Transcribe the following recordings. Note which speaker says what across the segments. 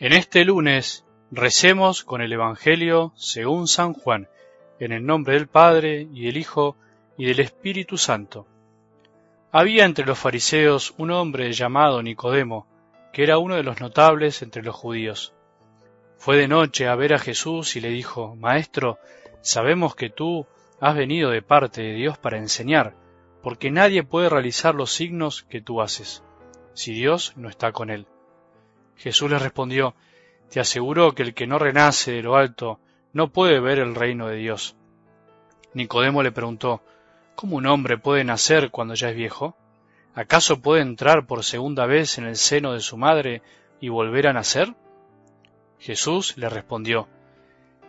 Speaker 1: En este lunes recemos con el Evangelio según San Juan, en el nombre del Padre y del Hijo y del Espíritu Santo. Había entre los fariseos un hombre llamado Nicodemo, que era uno de los notables entre los judíos. Fue de noche a ver a Jesús y le dijo, Maestro, sabemos que tú has venido de parte de Dios para enseñar, porque nadie puede realizar los signos que tú haces, si Dios no está con él. Jesús le respondió, Te aseguro que el que no renace de lo alto no puede ver el reino de Dios. Nicodemo le preguntó, ¿Cómo un hombre puede nacer cuando ya es viejo? ¿Acaso puede entrar por segunda vez en el seno de su madre y volver a nacer? Jesús le respondió,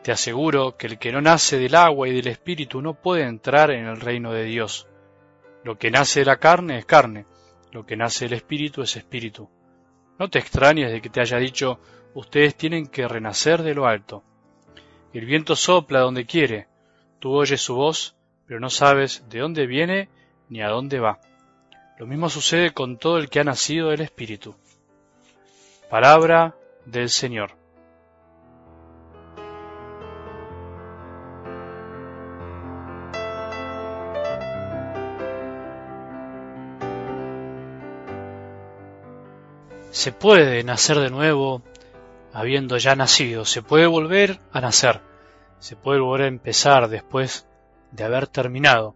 Speaker 1: Te aseguro que el que no nace del agua y del espíritu no puede entrar en el reino de Dios. Lo que nace de la carne es carne, lo que nace del espíritu es espíritu. No te extrañes de que te haya dicho, ustedes tienen que renacer de lo alto. El viento sopla donde quiere, tú oyes su voz, pero no sabes de dónde viene ni a dónde va. Lo mismo sucede con todo el que ha nacido del Espíritu. Palabra del Señor. Se puede nacer de nuevo habiendo ya nacido, se puede volver a nacer, se puede volver a empezar después de haber terminado.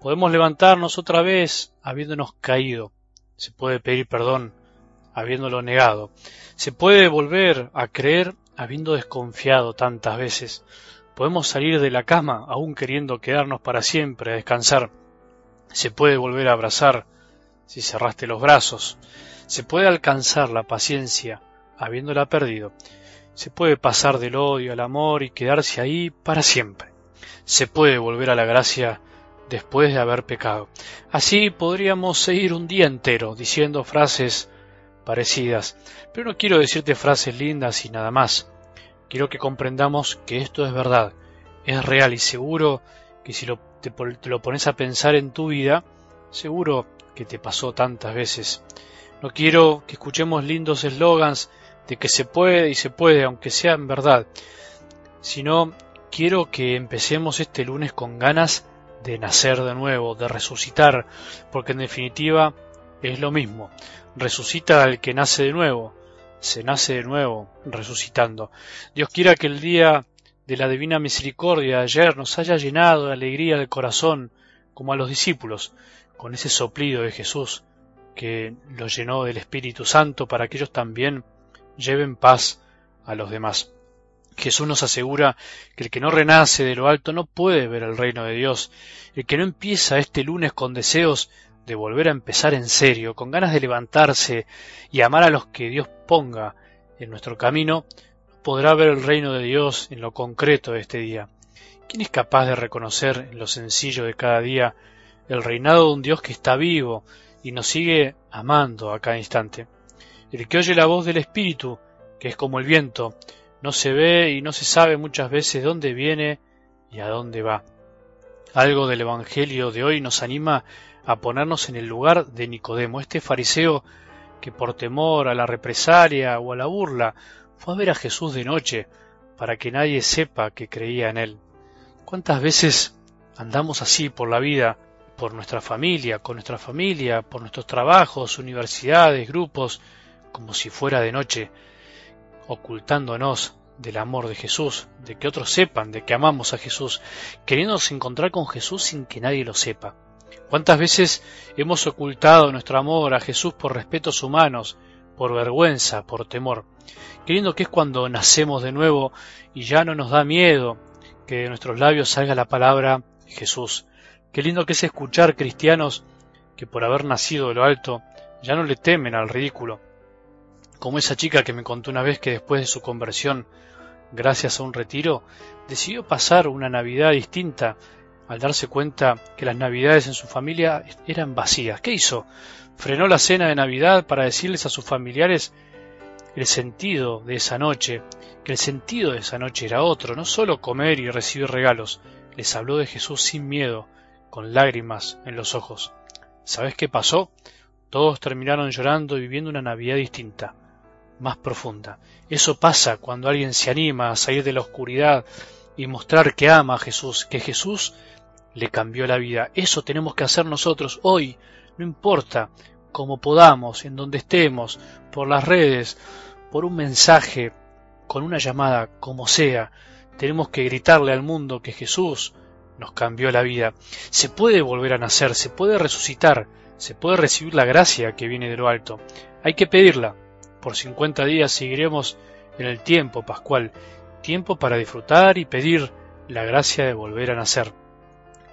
Speaker 1: Podemos levantarnos otra vez habiéndonos caído, se puede pedir perdón habiéndolo negado, se puede volver a creer habiendo desconfiado tantas veces, podemos salir de la cama aún queriendo quedarnos para siempre a descansar, se puede volver a abrazar si cerraste los brazos, se puede alcanzar la paciencia habiéndola perdido. Se puede pasar del odio al amor y quedarse ahí para siempre. Se puede volver a la gracia después de haber pecado. Así podríamos seguir un día entero diciendo frases parecidas, pero no quiero decirte frases lindas y nada más. Quiero que comprendamos que esto es verdad, es real y seguro que si te lo pones a pensar en tu vida, seguro que te pasó tantas veces. No quiero que escuchemos lindos eslogans de que se puede y se puede, aunque sea en verdad, sino quiero que empecemos este lunes con ganas de nacer de nuevo, de resucitar, porque en definitiva es lo mismo. Resucita al que nace de nuevo, se nace de nuevo resucitando. Dios quiera que el día de la divina misericordia de ayer nos haya llenado de alegría del corazón, como a los discípulos, con ese soplido de Jesús, que los llenó del Espíritu Santo para que ellos también lleven paz a los demás. Jesús nos asegura que el que no renace de lo alto no puede ver el reino de Dios. El que no empieza este lunes con deseos de volver a empezar en serio, con ganas de levantarse y amar a los que Dios ponga en nuestro camino, no podrá ver el reino de Dios en lo concreto de este día. ¿Quién es capaz de reconocer en lo sencillo de cada día el reinado de un Dios que está vivo, y nos sigue amando a cada instante. El que oye la voz del Espíritu, que es como el viento, no se ve y no se sabe muchas veces dónde viene y a dónde va. Algo del Evangelio de hoy nos anima a ponernos en el lugar de Nicodemo, este fariseo que por temor a la represalia o a la burla fue a ver a Jesús de noche para que nadie sepa que creía en él. ¿Cuántas veces andamos así por la vida por nuestra familia, con nuestra familia, por nuestros trabajos, universidades, grupos, como si fuera de noche, ocultándonos del amor de Jesús, de que otros sepan, de que amamos a Jesús, queriéndonos encontrar con Jesús sin que nadie lo sepa. ¿Cuántas veces hemos ocultado nuestro amor a Jesús por respetos humanos, por vergüenza, por temor, queriendo que es cuando nacemos de nuevo y ya no nos da miedo que de nuestros labios salga la palabra Jesús, Qué lindo que es escuchar cristianos que por haber nacido de lo alto ya no le temen al ridículo. Como esa chica que me contó una vez que después de su conversión, gracias a un retiro, decidió pasar una Navidad distinta al darse cuenta que las Navidades en su familia eran vacías. ¿Qué hizo? Frenó la cena de Navidad para decirles a sus familiares el sentido de esa noche, que el sentido de esa noche era otro, no solo comer y recibir regalos. Les habló de Jesús sin miedo, con lágrimas en los ojos. ¿Sabes qué pasó? Todos terminaron llorando y viviendo una Navidad distinta, más profunda. Eso pasa cuando alguien se anima a salir de la oscuridad y mostrar que ama a Jesús, que Jesús le cambió la vida. Eso tenemos que hacer nosotros hoy, no importa cómo podamos, en donde estemos, por las redes, por un mensaje, con una llamada, como sea. Tenemos que gritarle al mundo que Jesús nos cambió la vida. Se puede volver a nacer, se puede resucitar, se puede recibir la gracia que viene de lo alto. Hay que pedirla. Por 50 días seguiremos en el tiempo pascual, tiempo para disfrutar y pedir la gracia de volver a nacer.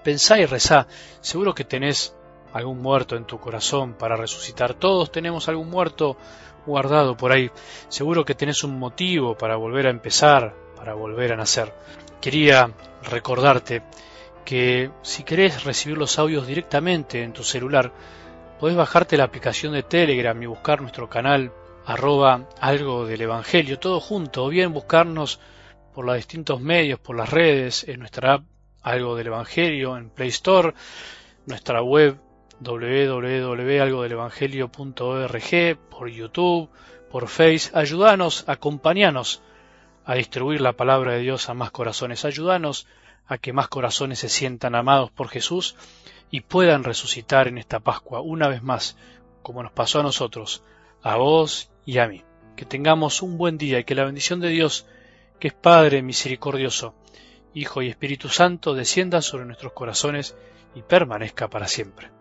Speaker 1: Pensá y rezá, seguro que tenés algún muerto en tu corazón para resucitar. Todos tenemos algún muerto guardado por ahí. Seguro que tenés un motivo para volver a empezar, para volver a nacer. Quería recordarte que si querés recibir los audios directamente en tu celular, podés bajarte la aplicación de Telegram y buscar nuestro canal arroba algo del Evangelio, todo junto, o bien buscarnos por los distintos medios, por las redes, en nuestra app algo del Evangelio, en Play Store, nuestra web www.algodelevangelio.org, por YouTube, por Face. Ayúdanos, acompañanos a distribuir la palabra de Dios a más corazones. Ayúdanos a que más corazones se sientan amados por Jesús y puedan resucitar en esta Pascua una vez más, como nos pasó a nosotros, a vos y a mí. Que tengamos un buen día y que la bendición de Dios, que es Padre misericordioso, Hijo y Espíritu Santo, descienda sobre nuestros corazones y permanezca para siempre.